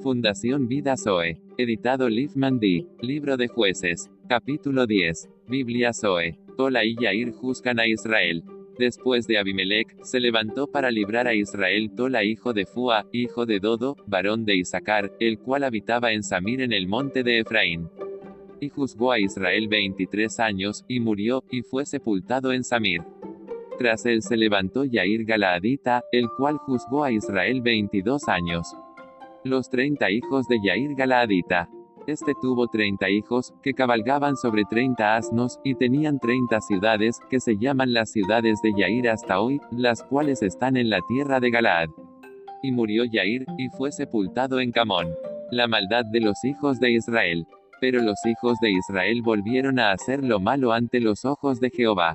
Fundación Vida Zoe. Editado Liefman D. Libro de Jueces. Capítulo 10. Biblia Zoe. Tola y Yair juzgan a Israel. Después de Abimelech, se levantó para librar a Israel Tola hijo de Fua, hijo de Dodo, varón de Isaacar, el cual habitaba en Samir en el monte de Efraín. Y juzgó a Israel 23 años, y murió, y fue sepultado en Samir. Tras él se levantó Yair Galaadita, el cual juzgó a Israel 22 años. Los treinta hijos de Yair Galaadita. Este tuvo treinta hijos, que cabalgaban sobre treinta asnos, y tenían treinta ciudades, que se llaman las ciudades de Yair hasta hoy, las cuales están en la tierra de Galaad. Y murió Yair, y fue sepultado en Camón. La maldad de los hijos de Israel. Pero los hijos de Israel volvieron a hacer lo malo ante los ojos de Jehová.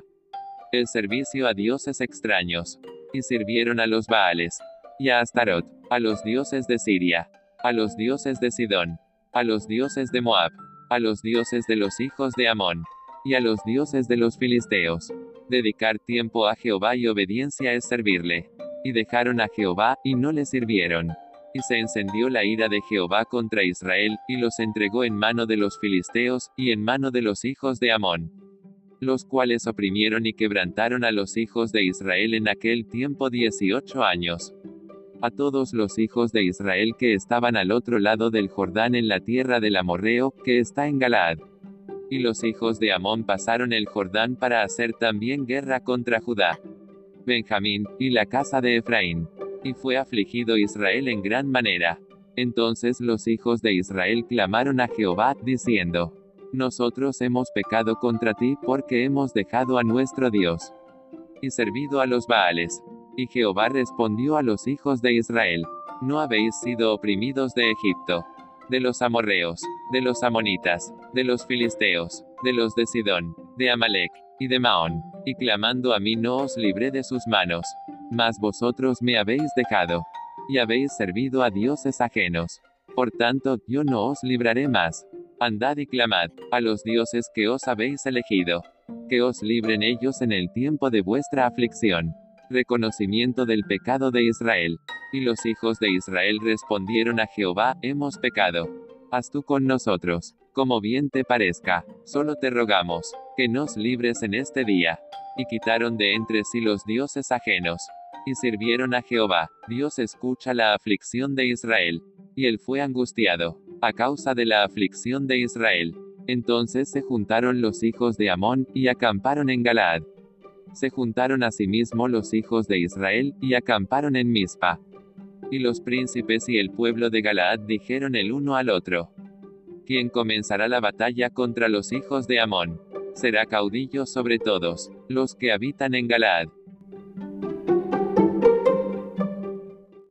El servicio a dioses extraños. Y sirvieron a los Baales. Y a Astarot a los dioses de Siria, a los dioses de Sidón, a los dioses de Moab, a los dioses de los hijos de Amón, y a los dioses de los filisteos. Dedicar tiempo a Jehová y obediencia es servirle. Y dejaron a Jehová, y no le sirvieron. Y se encendió la ira de Jehová contra Israel, y los entregó en mano de los filisteos, y en mano de los hijos de Amón. Los cuales oprimieron y quebrantaron a los hijos de Israel en aquel tiempo dieciocho años a todos los hijos de Israel que estaban al otro lado del Jordán en la tierra del Amorreo, que está en Galaad. Y los hijos de Amón pasaron el Jordán para hacer también guerra contra Judá, Benjamín, y la casa de Efraín. Y fue afligido Israel en gran manera. Entonces los hijos de Israel clamaron a Jehová, diciendo, Nosotros hemos pecado contra ti porque hemos dejado a nuestro Dios. Y servido a los Baales. Y Jehová respondió a los hijos de Israel, No habéis sido oprimidos de Egipto, de los amorreos, de los amonitas, de los filisteos, de los de Sidón, de Amalek, y de Maón, y clamando a mí no os libré de sus manos, mas vosotros me habéis dejado, y habéis servido a dioses ajenos. Por tanto, yo no os libraré más. Andad y clamad, a los dioses que os habéis elegido, que os libren ellos en el tiempo de vuestra aflicción reconocimiento del pecado de Israel. Y los hijos de Israel respondieron a Jehová, hemos pecado. Haz tú con nosotros, como bien te parezca, solo te rogamos, que nos libres en este día. Y quitaron de entre sí los dioses ajenos. Y sirvieron a Jehová, Dios escucha la aflicción de Israel. Y él fue angustiado, a causa de la aflicción de Israel. Entonces se juntaron los hijos de Amón, y acamparon en Galaad se juntaron asimismo los hijos de Israel, y acamparon en Mizpa. Y los príncipes y el pueblo de Galaad dijeron el uno al otro. ¿Quién comenzará la batalla contra los hijos de Amón? Será caudillo sobre todos, los que habitan en Galaad.